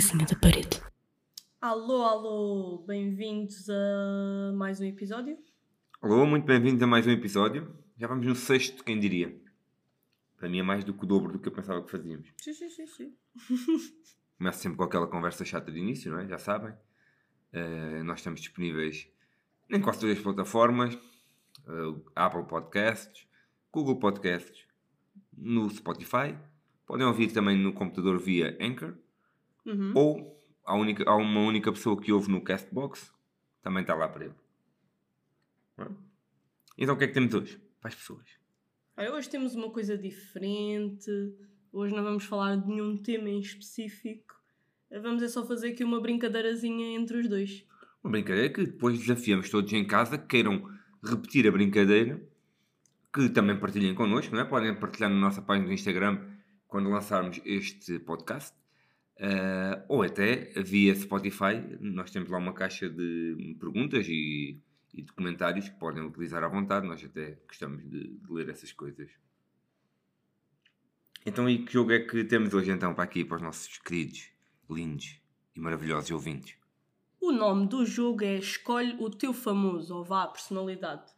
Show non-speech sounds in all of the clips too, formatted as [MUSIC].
resenha da parede. Alô, alô, bem-vindos a mais um episódio. Alô, muito bem-vindos a mais um episódio. Já vamos no sexto, quem diria? Para mim é mais do que o dobro do que eu pensava que fazíamos. Sim, sim, sim, sim. [LAUGHS] Começo sempre com aquela conversa chata de início, não é? Já sabem. Eh, nós estamos disponíveis em quase todas as plataformas. eh, Apple Podcasts, Google Podcasts, no Spotify. Podem ouvir também no computador via Anchor. Uhum. Ou há, única, há uma única pessoa que ouve no Castbox. Também está lá para ele. É? Então o que é que temos hoje? Para as pessoas. Olha, hoje temos uma coisa diferente. Hoje não vamos falar de nenhum tema em específico. Vamos é só fazer aqui uma brincadeirazinha entre os dois. Uma brincadeira que depois desafiamos todos em casa que queiram repetir a brincadeira, que também partilhem connosco, não é? Podem partilhar na nossa página do Instagram quando lançarmos este podcast. Ah, ou até via Spotify, nós temos lá uma caixa de perguntas e, e de comentários que podem utilizar à vontade. Nós até gostamos de, de ler essas coisas. Então, e que jogo é que temos hoje então para aqui, para os nossos queridos, lindos e maravilhosos ouvintes? O nome do jogo é Escolhe o teu famoso, ou vá, personalidade.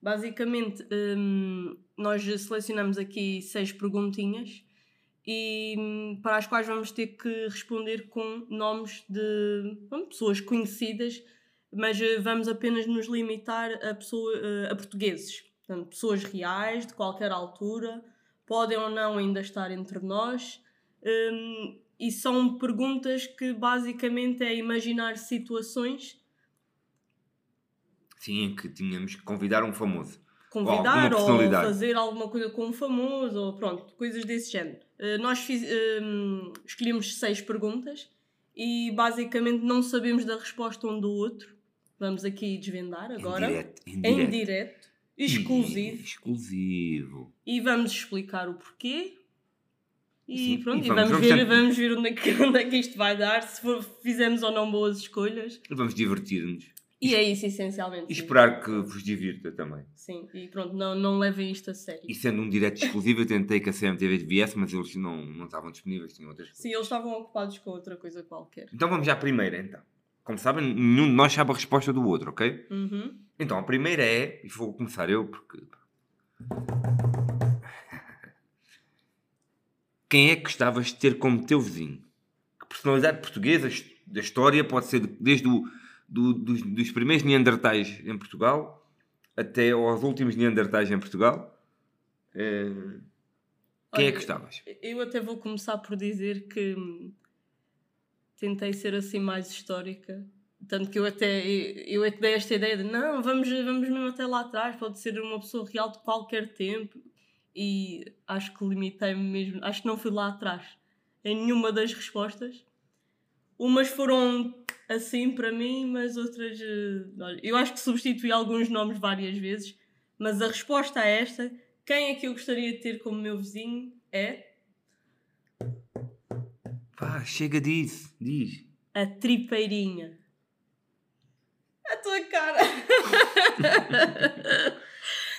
Basicamente, hum, nós selecionamos aqui seis perguntinhas e para as quais vamos ter que responder com nomes de bom, pessoas conhecidas, mas eh, vamos apenas nos limitar a, pessoa, eh, a portugueses. Portanto, pessoas reais, de qualquer altura, podem ou não ainda estar entre nós. hum, e são perguntas que basicamente é imaginar situações, Sim, que tínhamos que convidar um famoso. Convidar ou, personalidade. fazer alguma coisa com um famoso, ou pronto, coisas desse género. Eh, nós fiz, hum, escolhemos seis perguntas e basicamente não sabemos da resposta um do outro. Vamos aqui desvendar agora. Em direto. Em Em direto. exclusivo. Exclusivo. E vamos explicar o porquê. E Sim, pronto, e e vamos- vamos, vamos ver, vamos ver onde é, que, [LAUGHS] onde é que isto vai dar, se for- fizemos ou não boas escolhas. Vamos divertir-nos. E é isso, essencialmente. E esperar que vos divirta também. Sim, e pronto, não, não levem isto a sério. E sendo um direto exclusivo, eu tentei que a CMTV viesse, mas eles não, não estavam disponíveis, tinham outras coisas. Sim, eles estavam ocupados com outra coisa qualquer. Então vamos já à primeira, então. Como sabem, nenhum de nós sabe a resposta do outro, ok? Uhum. Então, a primeira é, e vou começar eu, porque... [LAUGHS] Quem é que gostavas de ter como teu vizinho? Que personalidade portuguesa da história pode ser de- desde o, do- dos, dos primeiros Neandertais em Portugal até aos últimos Neandertais em Portugal? Eh, quem é Olha, que gostavas? Eu até vou começar por dizer que tentei ser assim mais histórica. Tanto que eu até eu, eu é que dei esta ideia de não, vamos, vamos mesmo até lá atrás, pode ser uma pessoa real de qualquer tempo. E acho que limitei-me mesmo, acho que não fui lá atrás em nenhuma das respostas. Umas foram assim para mim, mas outras. eh, olha, eu acho que substituí alguns nomes várias vezes, mas a resposta a esta, quem é que eu gostaria de ter como meu vizinho é Pá, chega disso, diz. a tripeirinha. A tua cara!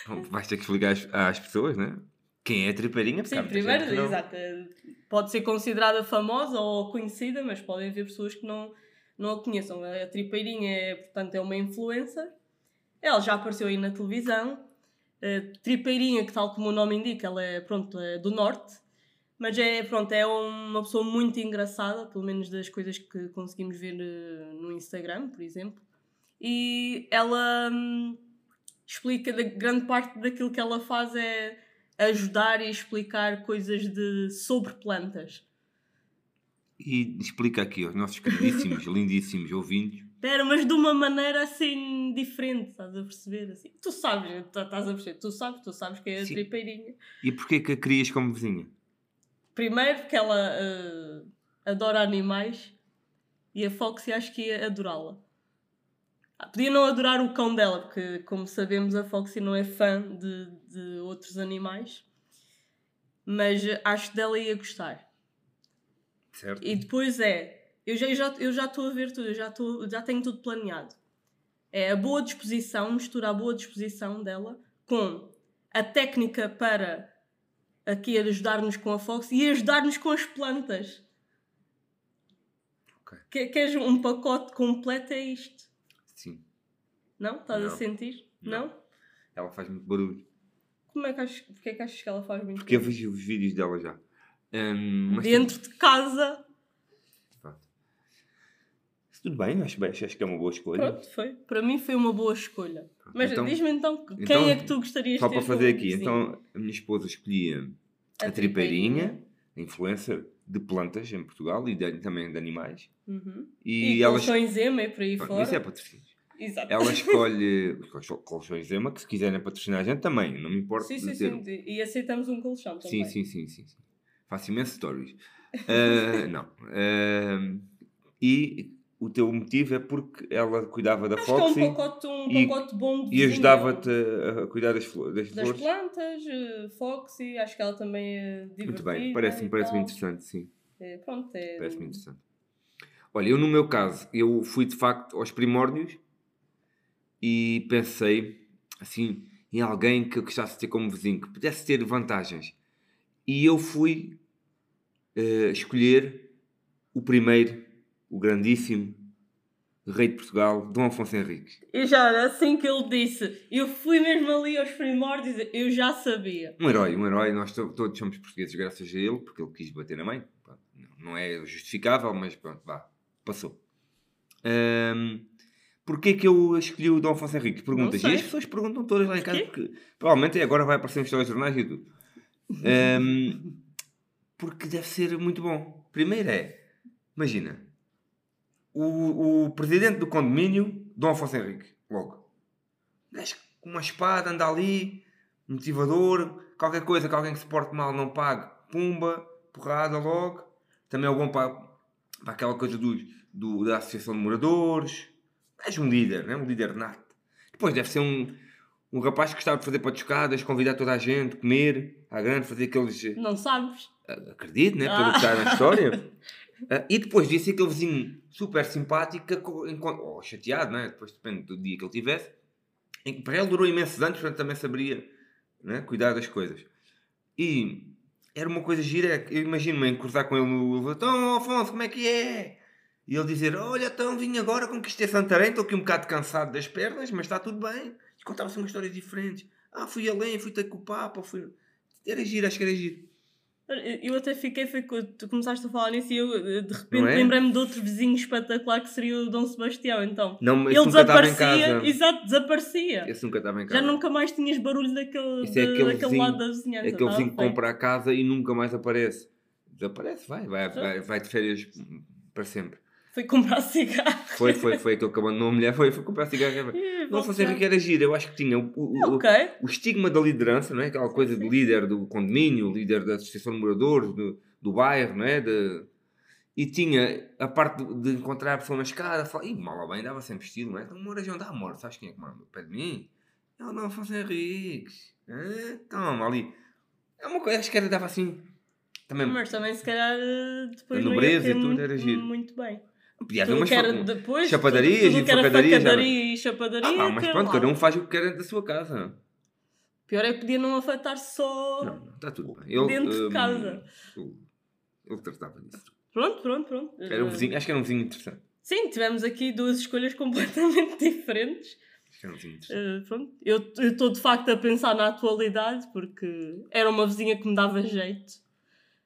[LAUGHS] Vais ter que explicar às, às pessoas, né? Quem é a tripeirinha? Porque há Sim, muita primeiro, gente que não- exato. Pode ser considerada famosa ou conhecida, mas podem haver pessoas que não, não a conheçam. A tripeirinha é, portanto, é uma influencer. Ela já apareceu aí na televisão. A tripeirinha, que tal como o nome indica, ela é, pronto, é do norte. Mas é, pronto, é uma pessoa muito engraçada, pelo menos das coisas que conseguimos ver eh, no Instagram, por exemplo. E ela hum, explica, da- grande parte daquilo que ela faz é ajudar e explicar coisas de, sobre plantas. E explica aqui aos nossos queridíssimos, [LAUGHS] lindíssimos ouvintes. Pera, mas de uma maneira assim diferente, estás a perceber? Assim, tu sabes, tu- estás a perceber, tu sabes, tu sabes que é a Sim. tripeirinha. E porquê que a querias como vizinha? Primeiro porque ela eh, adora animais e a Foxy acho que ia adorá-la. Ah, Podia não adorar o cão dela, porque como sabemos a Foxy não é fã de, de outros animais, mas acho que dela ia gostar. Certo? E depois é, eu já estou eu já estou a ver tudo, eu já, estou, já tenho tudo planeado. É a boa disposição, mistura a boa disposição dela com a técnica para aqui ajudar-nos com a Fox e ajudar-nos com as plantas. Ok. Que- Queres um pacote completo? É isto. Sim. Não? Estás a Não. sentir? Não. Não? Ela faz muito barulho. Como é que achas, porque é que achas que ela faz muito Porque eu barulho? vejo os vídeos dela já. Mas Dentro de casa. Pronto. Tudo bem, acho, bem, acho que é uma boa escolha. Pronto, foi. Para mim foi uma boa escolha. Mas Então- diz-me então, quem então, é que tu gostarias Só de ter para fazer aqui, vizinho? então a minha esposa escolhia a, tripeirinha, influencer de plantas em Portugal e de- também de animais. Uhum. E, E, ela colchões ema e por aí fora. Isso é patrocínio. Exato. Ela [LAUGHS] escolhe colchões Ema, que se quiserem patrocinar a gente também, não me importa. Sim, sim, sim. E aceitamos um colchão também. Sim, sim, sim, sim, sim. Faço imensos stories. Ah, [LAUGHS] não. Ah, e o teu motivo é porque ela cuidava da Acho que é um Foxy pacote, um e- pacote bom de e ajudava-te a cuidar das, flo- das Das flores. plantas, eh, Foxy, acho que ela também é divertida. Muito bem, parece-me parece interessante, sim. É, pronto, é... Parece-me interessante. Olha, eu no meu caso, eu fui de facto aos primórdios e pensei assim em alguém que eu gostasse de ter como vizinho, que pudesse ter vantagens. E eu fui eh, escolher o primeiro, o grandíssimo rei de Portugal, Dom Afonso Henriques. E já, assim que ele disse, eu fui mesmo ali aos primórdios, eu já sabia. Um herói, um herói, nós to- todos somos portugueses graças a ele, porque ele quis bater na mãe. Não- é justificável, mas pronto, vá, passou. Ahm, Porquê que eu escolhi o Dom Afonso Henriques? Perguntas. E as pessoas perguntam todas lá em casa, porque provavelmente agora vai aparecer nos telejornais e tudo. Ahm, porque deve ser muito bom. Primeiro é, imagina, o, o presidente do condomínio, Dom Afonso Henrique, logo. Gajo com uma espada, anda ali, motivador, qualquer coisa que alguém que se porte mal não pague, pumba, porrada logo. Também é bom para, para aquela coisa dos, do, da Associação de Moradores. És um líder, não é? Um líder nato. Depois deve ser um, um rapaz que gostava de fazer patuscadas, convidar toda a gente, comer, à grande, fazer aqueles. Não sabes? Acredito, né? Pelo que está na história. [LAUGHS] Ah, e depois disse aquele vizinho super simpático, ou chateado, né? depois depende do dia que ele tivesse. Para ele durou imensos anos, portanto também saberia né? cuidar das coisas. E era uma coisa gira, é eu imagino-me cruzar com ele no elevador, então Afonso, como é que é? E ele dizer, olha, então vim agora, conquistei Santarém, estou aqui um bocado cansado das pernas, mas está tudo bem. E contava-se umas histórias diferentes. Ah, fui além, fui ter com o Papa, fui... Era giro, acho que era giro. Eu até fiquei, foi quando tu começaste a falar nisso e eu eh, de repente é? lembrei-me de outro vizinho espetacular que seria o Dom Sebastião. Então, Não, ele desaparecia, exato, desaparecia. Esse nunca estava em casa. Já nunca mais tinhas barulho daquele, é de- aquele daquele vizinho- lado da vizinhança. É aquele vizinho que compra a casa e nunca mais aparece. Desaparece, vai, vai, vai, vai de férias para sempre. Foi comprar [LAUGHS] cigarro. Foi, foi, foi aquele que abandonou a mulher, foi, foi comprar cigarro. Ih, Não volta fosse já. Henrique era giro, eu acho que tinha o, o, o- Ok. o estigma da liderança, não é? Aquela coisa de líder do condomínio, líder da associação de moradores, do, do bairro, não é? De, e tinha a parte de, de encontrar a pessoa na escada, falar, e mal ou bem, dava sempre estilo, não é? Então moras onde há amor, sabes quem é que ao pé de mim? É o Dom Afonso Henriques. Toma ali. É uma coisa, acho que era, dava assim. Também Mas também, se calhar, eh, depois A não nobreza e tudo muito, era giro. muito bem. Podia haver umas fa- depois, chapadarias tudo, e tudo que era facadarias, já não- facadaria e chapadaria. Ah, mas que pronto, lá. cada um faz o que quer da sua casa. Pior é que podia não afetar só... Não, não, está tudo bem. Dentro de hum, casa. Ele, tratava disso. Pronto, pronto, pronto. Era um vizinho, acho que era um vizinho interessante. Sim, tivemos aqui duas escolhas [LAUGHS] completamente diferentes. Acho que era um vizinho interessante. Uh, pronto. Eu estou de facto a pensar na atualidade porque era uma vizinha que me dava jeito.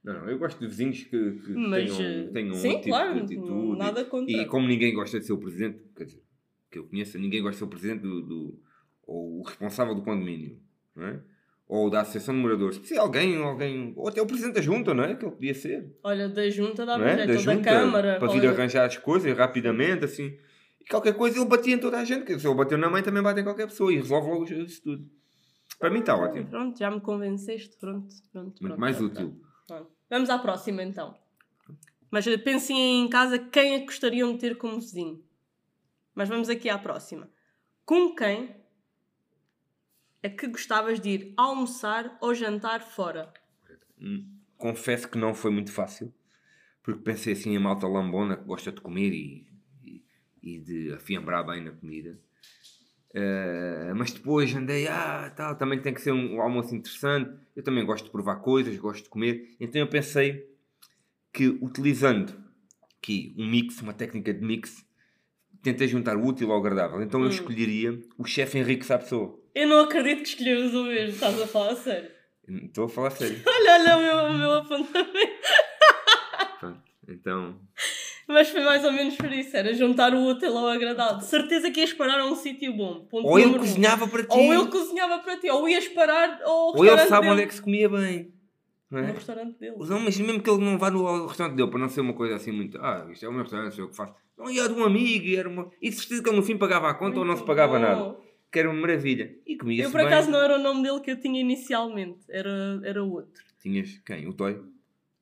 Não, não, eu gosto de vizinhos que, que Mas, tenham, uh, tenham sim, um tipo claro, de atitude. nada contra. E como ninguém gosta de ser o presidente, quer dizer, que eu conheço, ninguém gosta de ser o presidente do, do- ou o responsável do condomínio, não é? Ou da associação de moradores. Se alguém, alguém, ou até o presidente da junta, não é? Que ele podia ser. Olha, da junta dava não é? da ou da junta, Câmara. para vir olha, arranjar as coisas rapidamente, assim. E qualquer coisa ele batia em toda a gente. Se ele bateu na mãe, também bate em qualquer pessoa e resolve logo isso tudo. Para mim está ótimo. Pronto, já me convenceste. Pronto, pronto. Muito pronto, mais pronto, útil. pronto. Vamos à próxima então. Mas pensem em casa quem é que gostariam de ter como vizinho. Mas vamos aqui à próxima. Com quem é que gostavas de ir almoçar ou jantar fora? Hum, Confesso que não foi muito fácil. Porque pensei assim em malta lambona que gosta de comer e, e, e de afiembrar bem na comida. Eh, mas depois andei, ah, tal, também tem que ser um almoço interessante. Eu também gosto de provar coisas, gosto de comer. Então eu pensei que utilizando aqui um mix, uma técnica de mix. Tentei juntar o útil ao agradável. Então eu Hum. escolheria o chefe Henrique Sapessoa. Eu não acredito que escolhemos o mesmo, estás a falar sério. Estou a falar sério. [LAUGHS] Olha, olha o meu, o meu apontamento. Pronto. Então, Mas foi mais ou menos por isso, era juntar o útil ao agradável. De certeza que ias parar a um sítio bom. Ponto ou ele um. cozinhava para ti. Ou ele cozinhava para ti, ou ias parar ao ou ele sabe dele. onde é que se comia bem. Não No é? restaurante dele. Não, mas mesmo que ele não vá no restaurante dele, para não ser uma coisa assim muito. Ah, isto é o meu restaurante, sou eu que faço. Não, ia de um amigo, e era uma. E de certeza que ele no fim pagava a conta ou não se Muito pagava bom. nada. Que era uma maravilha. E comia-se Eu por bem. acaso não era o nome dele que eu tinha inicialmente, era, era outro. Tinhas quem? O Toy?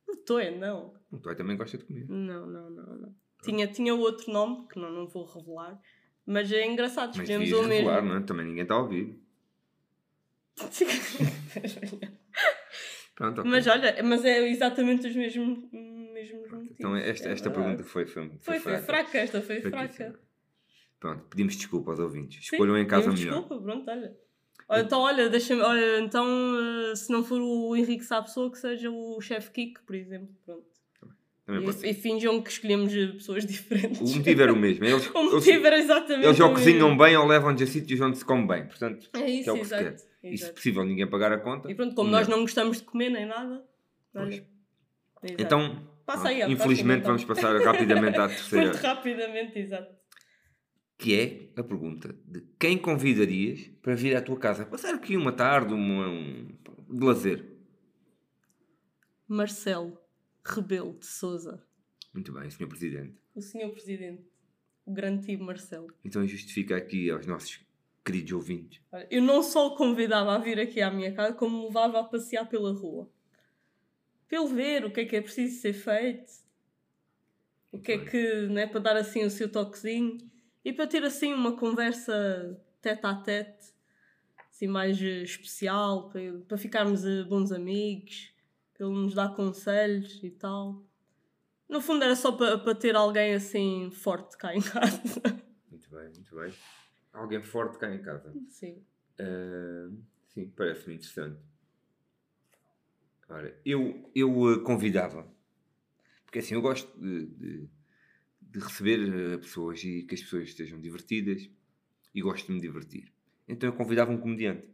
O Toy, não. O Toy também gosta de comer. Não, não, não, não. Tinha, tinha outro nome, que não, não vou revelar, mas é engraçado, Mas escolhemos o mesmo. revelar, não é? Também ninguém está a ouvir. [LAUGHS] Pronto, ok. mas olha, mas é exatamente os mesmos, mesmos motivos. Então esta, é esta verdade. pergunta foi, foi, Foi, foi fraca, esta foi fraca. Pronto, pedimos desculpa aos ouvintes. Sim, Escolham em casa melhor. Desculpa, pronto, olha. Então, olha, deixa-me. Olha, então, eh, se não for o Henrique Sapessoa, que seja o chefe Kiko, por exemplo. Pronto. E, e finjam que escolhemos eh, pessoas diferentes. O motivo era o mesmo. Eles, [LAUGHS] O eles, motivo era exatamente. eles ou cozinham bem ou levam-nos a sítios onde se come bem. Portanto, É isso, é o que se exato. quer. e se possível ninguém pagar a conta. E pronto, como melhor. nós não gostamos de comer nem nada. Olha. Então, Passa aí infelizmente próxima, vamos passar rapidamente à [LAUGHS] terceira, Muito rapidamente, exato. que é a pergunta de quem convidarias para vir à tua casa? Passar aqui uma tarde, uma, um, de lazer. Marcelo Rebelo de Souza, Muito bem, Sr. Presidente. o senhor presidente, o grande tio Marcelo. Então justifica aqui aos nossos queridos ouvintes. Eu não só o convidava a vir aqui à minha casa, como o levava a passear pela rua. Para ele ver o que é que é preciso ser feito, o que é que, né, para dar assim o seu toquezinho e para ter assim uma conversa tete a tete, assim mais eh, especial, para, para ficarmos eh, bons amigos, ele nos dar conselhos e tal. No fundo era só para, para ter alguém assim forte cá em casa. Muito bem, muito bem. Alguém forte cá em casa. Sim. Ah, sim, parece-me interessante. Ora, eu, eu ah, convidava, porque assim, eu gosto de, de, de receber ah, pessoas e que as pessoas estejam divertidas e gosto de me divertir. Então eu convidava um comediante.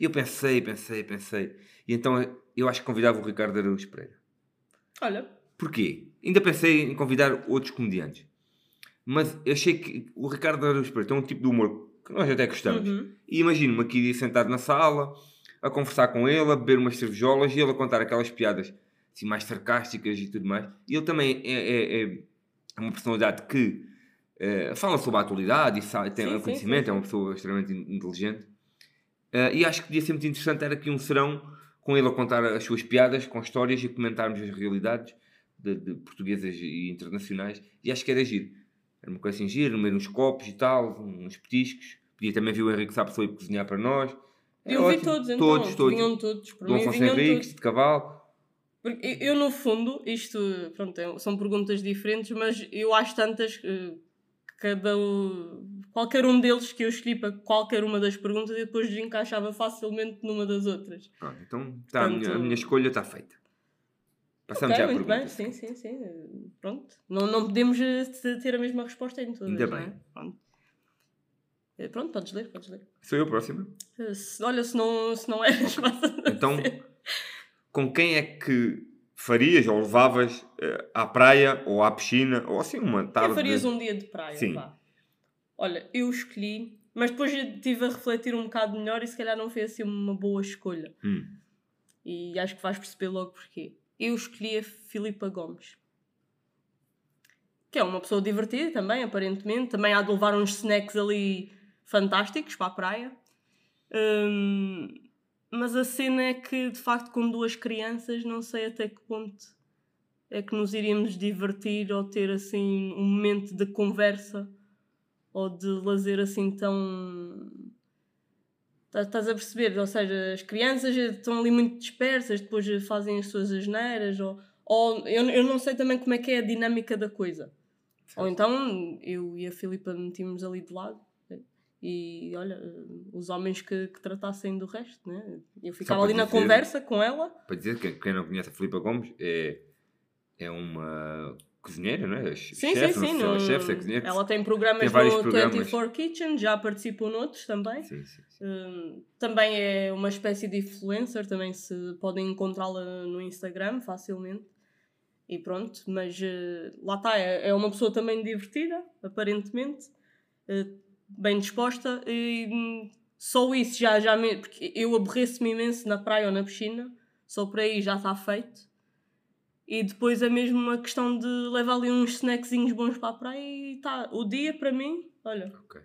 E eu pensei, pensei, pensei. E então eu acho que convidava o Ricardo Araújo Pereira. Olha, Porquê? Ainda pensei em convidar outros comediantes. Mas eu achei que o Ricardo Araújo Pereira tem um tipo de humor que nós até gostamos. Uhum. E imagino-me aqui sentado na sala, a conversar com ele, a beber umas cervejolas e ele a contar aquelas piadas assim, mais sarcásticas e tudo mais. E ele também é, é- é uma personalidade que eh, fala sobre a atualidade e sabe, tem Sim, sim, conhecimento, sim, é uma pessoa extremamente in- inteligente. Eh, e acho que podia ser muito interessante ter aqui um serão com ele a contar as suas piadas, com histórias e comentarmos as realidades de, de portuguesas e internacionais. E acho que era giro. Era uma coisa assim gira, no meio uns copos e tal, uns petiscos. Podia também vir o Henrique Sapessoa ir cozinhar para nós. É Eu vi ótimo. todos, então. Todos, todos. Vinham todos. Por Dom mim, Afonso Henriques, de Cavalo. Porque eu, no fundo, isto pronto, é- são perguntas diferentes, mas eu acho tantas que cada um- qualquer um deles que eu escolhi para qualquer uma das perguntas e depois encaixava facilmente numa das outras. Pronto, então tá, a, minha, a minha escolha está feita. Passamos ok, já à muito pergunta. bem, sim, sim, sim. Pronto. Não, não podemos eh, ter a mesma resposta em todas. Ainda é? bem. Pronto. Eh, Pronto, podes ler, podes ler. Sou eu a próxima. Eh, se- olha, se não, se não a Então, com quem é que farias ou levavas eh, à praia ou à piscina ou assim uma tarde? Quem farias um dia de praia? Sim. Vá. Olha, eu escolhi, mas depois estive a refletir um bocado melhor e se calhar não foi assim uma boa escolha. Hum, E acho que vais perceber logo porquê. Eu escolhi a Filipa Gomes. Que é uma pessoa divertida também, aparentemente. Também há de levar uns snacks ali fantásticos para a praia. Hum, mas a cena é que, de facto, com duas crianças, não sei até que ponto é que nos iríamos divertir ou ter assim um momento de conversa ou de lazer assim tão. Tá- Estás a perceber? Ou seja, as crianças estão ali muito dispersas, depois fazem as suas asneiras, ou, ou eu, eu não sei também como é que é a dinâmica da coisa. Ou então eu e a Filipa metíamos ali de lado e olha, os homens que, que tratassem do resto, né? Eu ficava ali na dizer- conversa com ela. para dizer que quem não conhece a Filipa Gomes é, é uma cozinheira, não é? Sim, chefe, sim, sim. não- chefe, se é cozinheira. Ela tem programas Tem vários no programas. 24 Kitchen, já participou noutros também. Sim, sim, sim. Hum, também é uma espécie de influencer, também se podem encontrá-la no Instagram facilmente. E pronto, mas eh, lá está, é, é uma pessoa também divertida, aparentemente, eh, bem disposta, e hum, só isso já, já me, porque eu aborreço-me imenso na praia ou na piscina, só por aí já está feito. E depois é mesmo uma questão de levar ali uns snackzinhos bons para a praia e tá. O dia para mim, olha, Ok.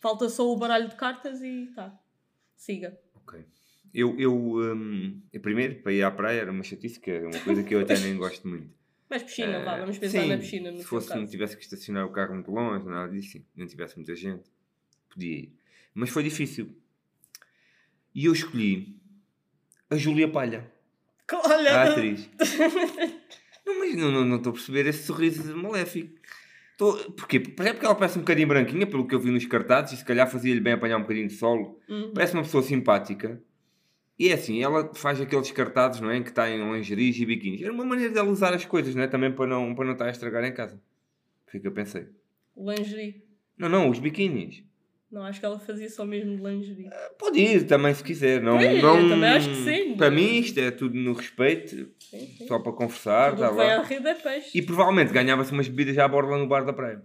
Falta só o baralho de cartas e tá. Siga. Ok. Eu, eu, hum, eu primeiro, para ir à praia era uma chatice, que é uma coisa que eu até nem gosto muito. [LAUGHS] Mas piscina, vá, Eh, vamos pensar sim, na piscina. Se fosse, não tivesse que estacionar o carro muito longe, nada disso, sim. não tivesse muita gente, podia ir. Mas foi difícil. E eu escolhi a Júlia Palha, Olha! a atriz. não, mas não estou não, estou a perceber esse sorriso maléfico. Estou, porquê? Porque é porque ela parece um bocadinho branquinha, pelo que eu vi nos cartazes, e se calhar fazia-lhe bem apanhar um bocadinho de sol. Uhum. Parece uma pessoa simpática. E é assim, ela faz aqueles cartazes, não é? Que está em lingeries e biquínis. Era uma maneira dela usar as coisas, não é? Também para não, para não estar a estragar em casa. Foi o que eu pensei. Lingerie. Não, não, os biquínis. Não, acho que ela fazia só mesmo de lingerie. Pode ir também se quiser. Não, Pois, não, também acho que sim. Para mim isto é tudo no respeito, Sim, sim. só para conversar, Tudo vem lá. à rede é peixe. E provavelmente ganhava-se umas bebidas já à borda no bar da praia.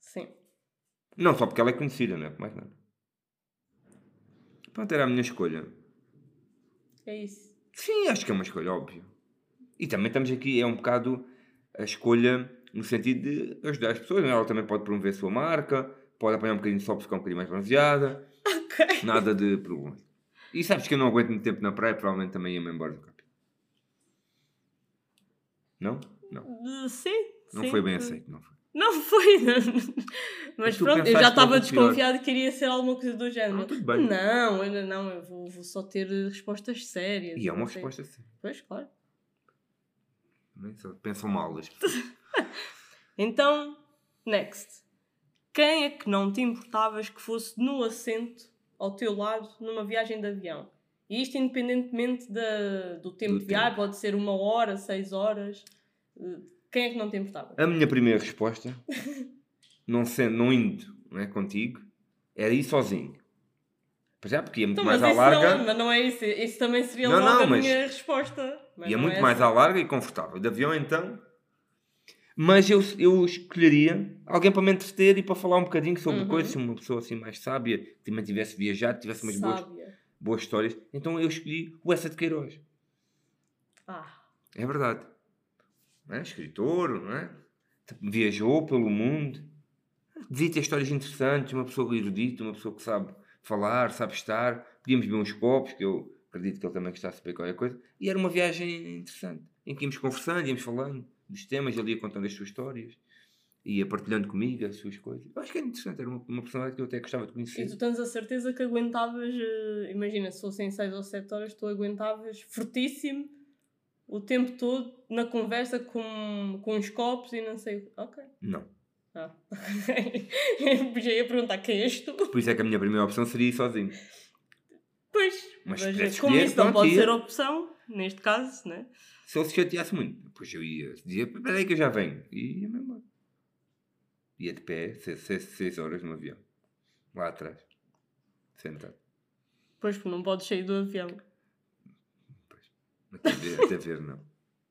Sim. Não só porque ela é conhecida, não é? Mais nada. Pronto, era a minha escolha. É isso. Sim, acho que é uma escolha, óbvio. E também estamos aqui, é um bocado a escolha no sentido de ajudar as pessoas. não é? Ela também pode promover a sua marca, pode apanhar um bocadinho de sol para ficar um bocadinho mais bronzeada. Ok. Nada de problema. E sabes que eu não aguento muito tempo na praia, provavelmente também ia-me embora do campo. Não? Não. Uh, Sim. Não sim. foi bem aceito, não foi. Não foi. Mas tu pronto, eu pensaste já estava logo pior. desconfiado que iria ser alguma coisa do género. Ah, tudo bem. Não, ainda não. Eu vou, vou só ter eh, respostas sérias. E é uma não sei. resposta assim. Pois, claro. Também só Pensam mal das pessoas. [LAUGHS] Então, next. Quem é que não te importavas que fosse no assento ao teu lado numa viagem de avião? E isto independentemente da, do tempo Do de viagem, pode ser uma hora, seis horas. Eh, Quem é que não te importava? A minha primeira resposta, [LAUGHS] não, sendo, não indo não é, contigo, era ir sozinho. Pois é, porque ia muito Então, mais à larga. não, mas não é isso. Isso também seria Não, não, a mas- minha resposta. Mas Ia muito é mais essa. à larga e confortável. De avião, então. Mas eu, eu escolheria alguém para me entreter e para falar um bocadinho sobre Uhum. coisas, uma pessoa assim mais sábia, que também tivesse viajado, tivesse umas boas, boas histórias. Então eu escolhi o Essa de Queiroz. Ah, É verdade. Não é? Escritor, não é? Viajou pelo mundo. Devia ter histórias interessantes, uma pessoa erudita, uma pessoa que sabe falar, sabe estar. Podíamos beber uns copos, que eu acredito que ele também gostasse de beber qualquer coisa. E era uma viagem interessante, em que íamos conversando, íamos falando dos temas, ele ia contando as suas histórias, ia partilhando comigo as suas coisas. Eu acho que era interessante, era uma, uma personalidade que eu até gostava de e conhecer. tu tens a certeza que aguentavas, eh, imagina, se fossem 6 ou 7 horas, tu aguentavas fortíssimo o tempo todo na conversa com, com os copos e não sei. Ok. Não. Ah. [LAUGHS] Já ia perguntar quem és tu. Por isso é que a minha primeira opção seria ir sozinho. Pois, Mas mas, como isso não pode ser opção, neste caso, né? Se ele se chateasse muito, depois eu ia dizer, espera aí que eu já venho. E ia mesmo embora. Ia de pé, seis, seis, seis horas no avião. Lá atrás. Sentado. Pois, porque não podes sair do avião. Até ver, até ver não.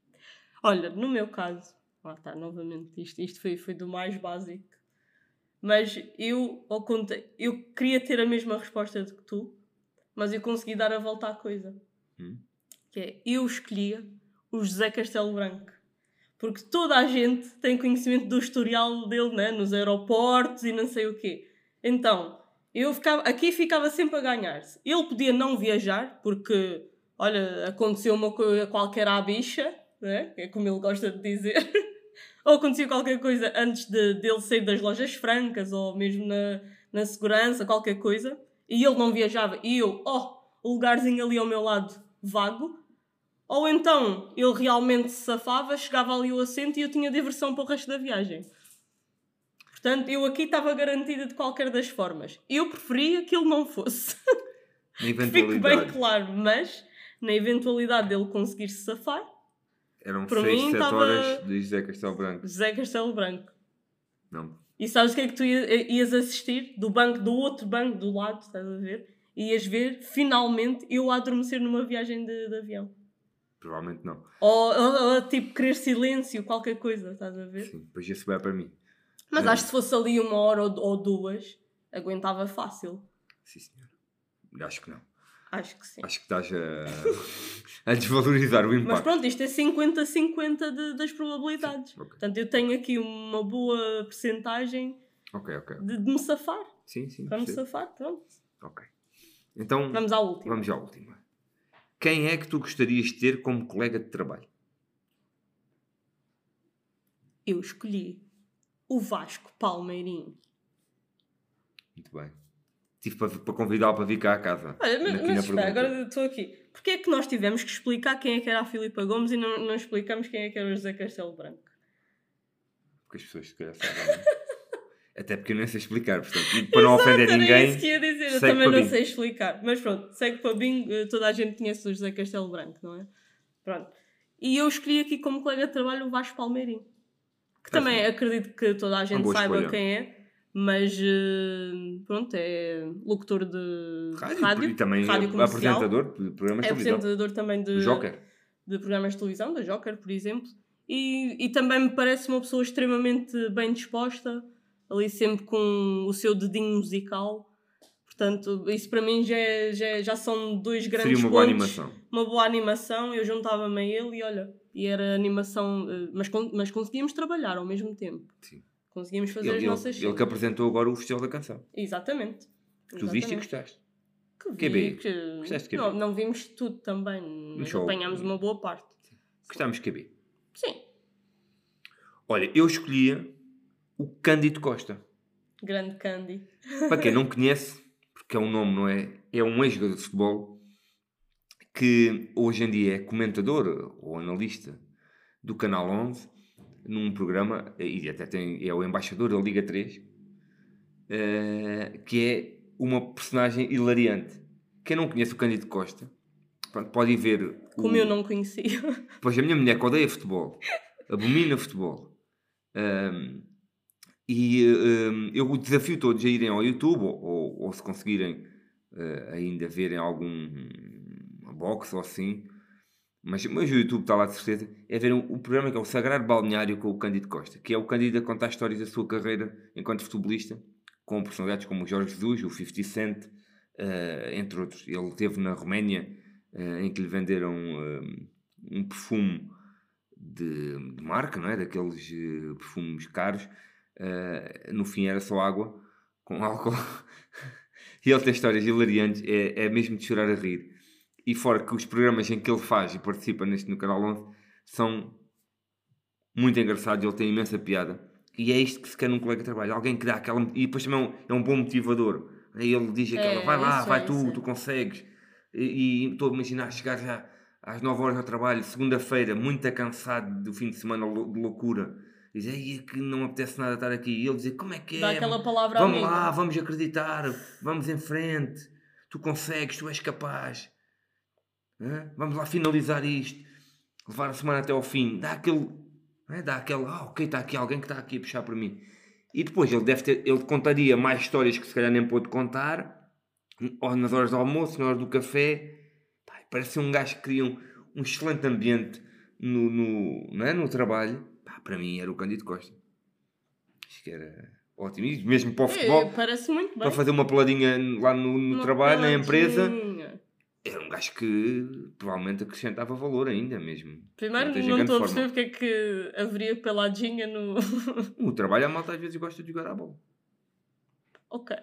[LAUGHS] Olha, no meu caso, lá está, novamente, isto, isto foi, foi do mais básico. Mas eu, ao conta, eu queria ter a mesma resposta do que tu, mas eu consegui dar a volta à coisa. Hum? Que é, eu escolhia o José Castelo Branco. Porque toda a gente tem conhecimento do historial dele, né? Nos aeroportos e não sei o quê. Então, eu ficava, aqui ficava sempre a ganhar-se. Ele podia não viajar, porque, olha, aconteceu uma coisa qualquer à bicha, né? é como ele gosta de dizer. [LAUGHS] ou aconteceu qualquer coisa antes de, dele sair das lojas francas, ou mesmo na, na segurança, qualquer coisa. E ele não viajava. E eu, oh, o lugarzinho ali ao meu lado, vago. Ou então ele realmente se safava, chegava ali o assento e eu tinha diversão para o resto da viagem. Portanto, eu aqui estava garantida de qualquer das formas. Eu preferia que ele não fosse. [LAUGHS] Fique bem claro, mas na eventualidade dele conseguir se safar, Eram Para 6, mim, 7 tava- horas de José Castelo Branco. José Castelo Branco. Não. E sabes o que é que tu ia- ias assistir? Do banco, do outro banco do lado, estás a ver? Ias ver, finalmente, eu a adormecer numa viagem de, de avião. Provavelmente não. Ou, ou- ou, tipo querer silêncio, qualquer coisa, estás a ver? Sim, depois ia subir para mim. Mas É. acho que se fosse ali uma hora ou, ou duas, aguentava fácil. Sim, senhor. Acho que não. Acho que sim. Acho que estás a, a desvalorizar o Mas impacto. pronto, isto é 50-50 de- das probabilidades. Ok, Portanto, eu tenho aqui uma boa percentagem ok. ok. de, de me safar. Sim, sim. Para me safar, pronto. Ok. Então, Vamos à última. vamos à última. Quem é que tu gostarias de ter como colega de trabalho? Eu escolhi o Vasco Palmeirinho. Muito bem. Tive para, para convidá-lo para vir cá à casa. Olha, mas, mas espera, agora estou aqui. Porquê é que nós tivemos que explicar quem é que era a Filipa Gomes e não, não explicamos quem é que era o José Castelo Branco? Porque as pessoas se calhar sabem. [LAUGHS] é? Até porque eu nem sei explicar, portanto, para não ofender Era ninguém. isso que ia dizer, eu também não bingo. sei explicar. Mas pronto, segue para bingo, eh, toda a gente conhece o José Castelo Branco, não é? Pronto. E eu escolhi aqui como colega de trabalho o Vasco Palmeirinho. Que Tá também acredito que toda a gente saiba escolha. quem é, mas eh, pronto, é locutor de Rádio, rádio, e também rádio é apresentador de programas é de televisão. apresentador também de, Joker. de programas de televisão, da Joker, por exemplo. E, e também me parece uma pessoa extremamente bem disposta, ali sempre com o seu dedinho musical. Portanto, isso para mim já, é- já, é- já são dois grandes Seria uma boa pontos. animação. Uma boa animação, eu juntava-me a ele e olha, e era animação, eh, mas, mas conseguíamos trabalhar ao mesmo tempo. Sim. Conseguíamos fazer Ele, as ele- nossas ele que cenas. apresentou agora o Festival da Canção. Exatamente. Que tu viste e Exatamente. gostaste. Que vi, QB. que- Gostaste de QB? Não, não vimos tudo também, mas show. apanhámos uma boa parte. Gostámos de KB. Sim, Olha, eu escolhia o Cândido Costa. grande Candy. Para quem não conhece, porque é um nome, não é? É um ex-jogador de futebol que hoje em dia é comentador ou analista do Canal 11 num programa, e até tem, é o embaixador da Liga 3, eh, que é uma personagem hilariante. Quem não conhece o Cândido Costa, pronto, pode ir ver. o- Como eu não conhecia. Pois a minha mulher que odeia futebol, abomina futebol. Ahm, e ahm, eu o desafio todos a irem ao YouTube, ou, ou- se conseguirem eh, ainda verem algum box ou assim, mas, mas o YouTube está lá de certeza, é ver o programa que é o Sagrado Balneário com o Cândido Costa, que é o Cândido a contar histórias da sua carreira enquanto futebolista, com personalidades como o Jorge Jesus, o 50 Cent, eh, entre outros. Ele esteve na Roménia, eh, em que lhe venderam eh, um perfume de, de marca, não é? Daqueles perfumes caros. Eh, no fim era só água com [LAUGHS] álcool. e ele tem histórias hilariantes, é, é mesmo de chorar a rir. E fora que os programas em que ele faz e participa neste no Canal 11 são muito engraçados, ele tem imensa piada. E é isto que se quer num colega de trabalho, alguém que dá aquela. E depois também é um, é um bom motivador. Aí ele diz aquela: É, vai lá, vai é, tu, é. tu consegues. E e estou a imaginar chegar já às 9 horas ao trabalho, segunda-feira, muito cansado do fim de semana de loucura. Diz, aí é que não apetece nada estar aqui. E ele diz, como é que é? Dá aquela palavra Vamos amiga. lá, vamos acreditar, vamos em frente. Tu consegues, tu és capaz. Hã? Vamos lá finalizar isto. Levar a semana até ao fim. Dá aquele. hã? Dá aquele. Ah, ok, está aqui alguém que está aqui a puxar por mim. E depois ele deve ter. Ele contaria mais histórias que se calhar nem pôde contar. Ou nas horas do almoço, na hora do café. Pá, parece um gajo que cria um, um excelente ambiente no, no, não é? no trabalho. Pá, para mim era o Cândido Costa. Acho que era ótimo. E mesmo para o futebol É, muito bem. para fazer uma peladinha lá no, no trabalho, na empresa, peladinha. era um gajo que provavelmente acrescentava valor ainda mesmo. Primeiro, não grande estou a perceber porque é que haveria peladinha no. [LAUGHS] O trabalho, a malta às vezes gosta de jogar à bola. ok.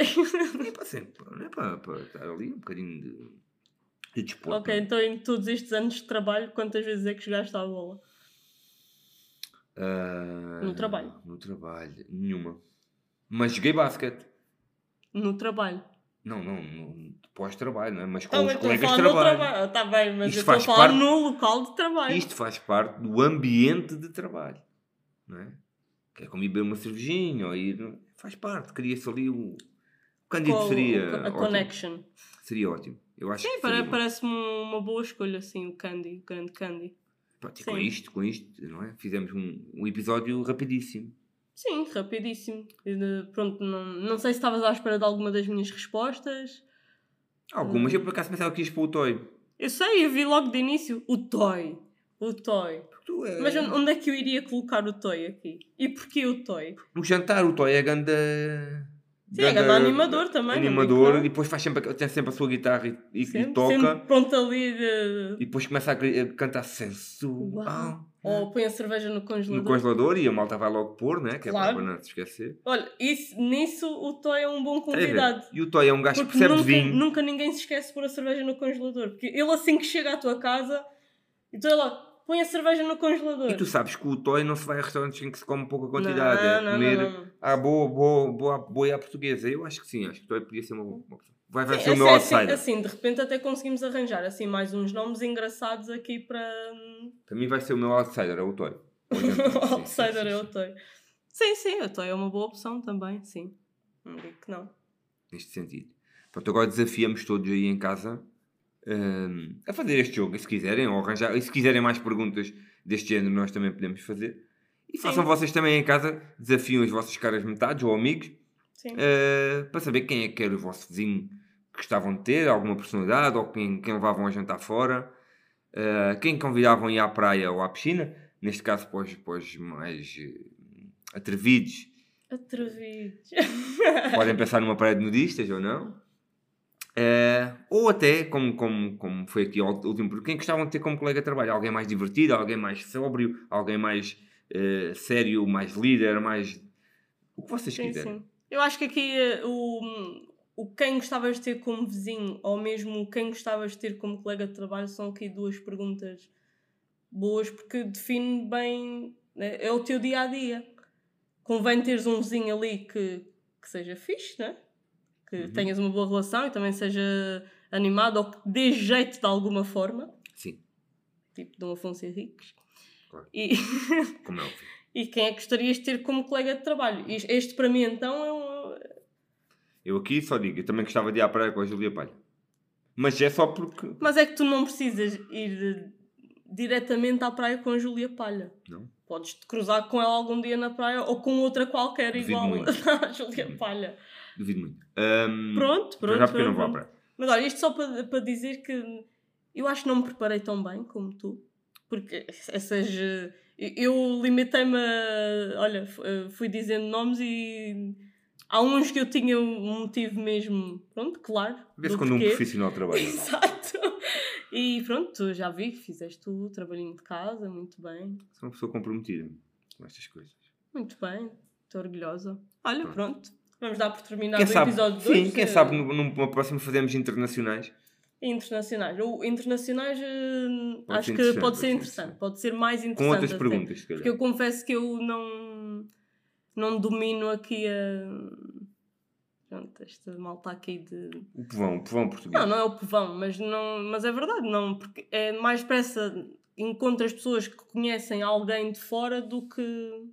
É para sempre, não é para, para estar ali um bocadinho de, de desporto. ok, não é? então em todos estes anos de trabalho, quantas vezes é que jogaste à bola? Ah, No trabalho. No trabalho, nenhuma. Mas joguei basquete. No trabalho. Não, não, no pós-trabalho, não é? mas com Tá os bem, colegas de trabalho. bem, mas Isto eu estou a falar parte- no local de trabalho. Isto faz parte do ambiente de trabalho, não é? Que é como ir beber uma cervejinha ou ir. Faz parte, cria-se ali o. O Cândido Com- seria. a ótimo. connection. Seria ótimo. Eu acho Sim, parece-me uma boa escolha, assim, o Candy, o grande Candy. Pronto, e com Sim. isto, com isto, não é? Fizemos um, um episódio rapidíssimo. Sim, rapidíssimo. E de- pronto, não, não sei se estavas à espera de alguma das minhas respostas. Algumas, Hum. eu por acaso pensava que ias para o Toy. Eu sei, eu vi logo de início o Toy. O Toy. Tu é- Mas onde onde é que eu iria colocar o Toy aqui? E porquê o Toy? No jantar, o Toy é ganda. Sim, é grande animador também. Animador, que e depois faz sempre, tem sempre a sua guitarra e, e- e Sempre- toca. sempre pronto ali de... E depois começa a, a cantar sensual. Ou põe a cerveja no No congelador. congelador e a malta vai logo pôr, né? Que Claro. é para não se esquecer. Olha, isso, nisso o Toy é um bom ver? convidado. E o Toy é um gajo que Porque percebe nunca, vinho. nunca ninguém se esquece de pôr a cerveja no congelador. Porque ele assim que chega à tua casa, então ele lá, põe a cerveja no congelador. E tu sabes que o Toy não se vai a restaurantes em que se come pouca quantidade. é não, comer não, não. à boa, boa, boa, boa à portuguesa. Eu acho que sim, acho que o Toy podia ser uma boa uma opção. Vai, vai Sim, ser o assim, meu assim, outsider. assim, de repente até conseguimos arranjar assim mais uns nomes engraçados aqui para. Para mim vai ser o meu outsider, é o Toy. [LAUGHS] o outsider é o. Toy. Sim, sim, o Toy é uma boa opção também, sim. Não digo que não. Neste sentido. Pronto, agora desafiamos todos aí em casa hum, a fazer este jogo, se quiserem, ou arranjar, e se quiserem mais perguntas deste género, nós também podemos fazer. E Sim. façam vocês também em casa, desafiam as vossas caras metades ou amigos. Uh, para saber quem é que era o vosso vizinho que gostavam de ter, alguma personalidade, ou quem, quem levavam a jantar fora, uh, quem convidavam a ir à praia ou à piscina, neste caso para os, para os mais uh, atrevidos, Atrevidos. podem pensar numa praia de nudistas ou não. [LAUGHS] Uh, ou até, como, como, como foi aqui ao último, porque quem gostavam de ter como colega de trabalho, alguém mais divertido, alguém mais sóbrio, alguém mais uh, sério, mais líder, mais. o que vocês Sim, quiserem. sim. Eu acho que aqui eh, o, o quem gostavas de ter como vizinho ou mesmo quem gostavas de ter como colega de trabalho são aqui duas perguntas boas porque define bem, né, é o teu dia a dia. Convém teres um vizinho ali que, que seja fixe, né? Que Uhum. tenhas uma boa relação e também seja animado ou que dê jeito de alguma forma, Sim, tipo Dom Afonso Henriques. Claro. E, [LAUGHS] como é óbvio. e quem é que gostarias de ter como colega de trabalho? Este para mim então é um, Eu aqui só digo, eu também gostava de ir à praia com a Júlia Palha. Mas é só porque. Mas é que tu não precisas ir eh, diretamente à praia com a Júlia Palha. Não. Podes te cruzar com ela algum dia na praia ou com outra qualquer Duvido igual à Júlia [LAUGHS] Palha. Duvido muito. Ahm, Pronto, pronto. já porque eu não vou à praia. Mas olha, isto só para, para dizer que eu acho que não me preparei tão bem como tu. Porque essas. eh, Eu limitei-me a. Olha, eh, fui dizendo nomes e. Há uns que eu tinha um motivo mesmo. Pronto, claro. Vê-se do quando um porquê. profissional trabalha. [LAUGHS] Exato. E pronto, já vi que fizeste o trabalhinho de casa, muito bem. Sou uma pessoa comprometida com estas coisas. Muito bem, estou orgulhosa. Olha, Pronto. pronto. Vamos dar por terminado Quem o sabe, episódio 2. sim, quem sabe numa próxima fazemos internacionais. Internacionais. O internacionais eh, Pode acho que pode ser interessante. Pode ser mais Com interessante. outras até. perguntas, se calhar. Porque eu confesso que eu não, não domino aqui a. Pronto, esta malta aqui de. O povão, o povão português. Não, não é o povão, mas, não, mas é verdade, não, porque é mais depressa encontras pessoas que conhecem alguém de fora do que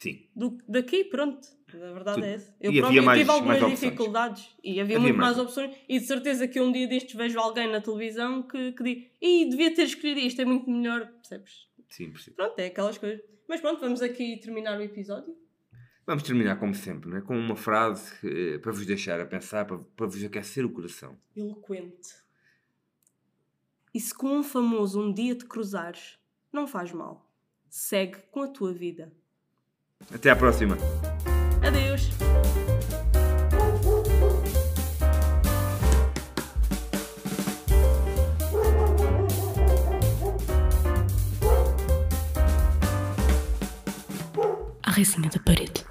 Sim. do daqui, pronto. A verdade Tudo. é essa. Eu, pronto, mais- tive algumas dificuldades e havia, Havia muito mais mais opções. E de certeza que um dia destes vejo alguém na televisão que, que diz e devia ter escolhido isto, é muito melhor, percebes? Sim, percebo. Pronto, é aquelas coisas. Mas pronto, vamos aqui terminar o episódio. Vamos terminar como sempre, não é? com uma frase eh, para vos deixar a pensar, para, para vos aquecer o coração. Eloquente. E se com um famoso um dia te cruzares, não faz mal. Segue com a tua vida. Até à próxima! Adeus! A resinha da parede.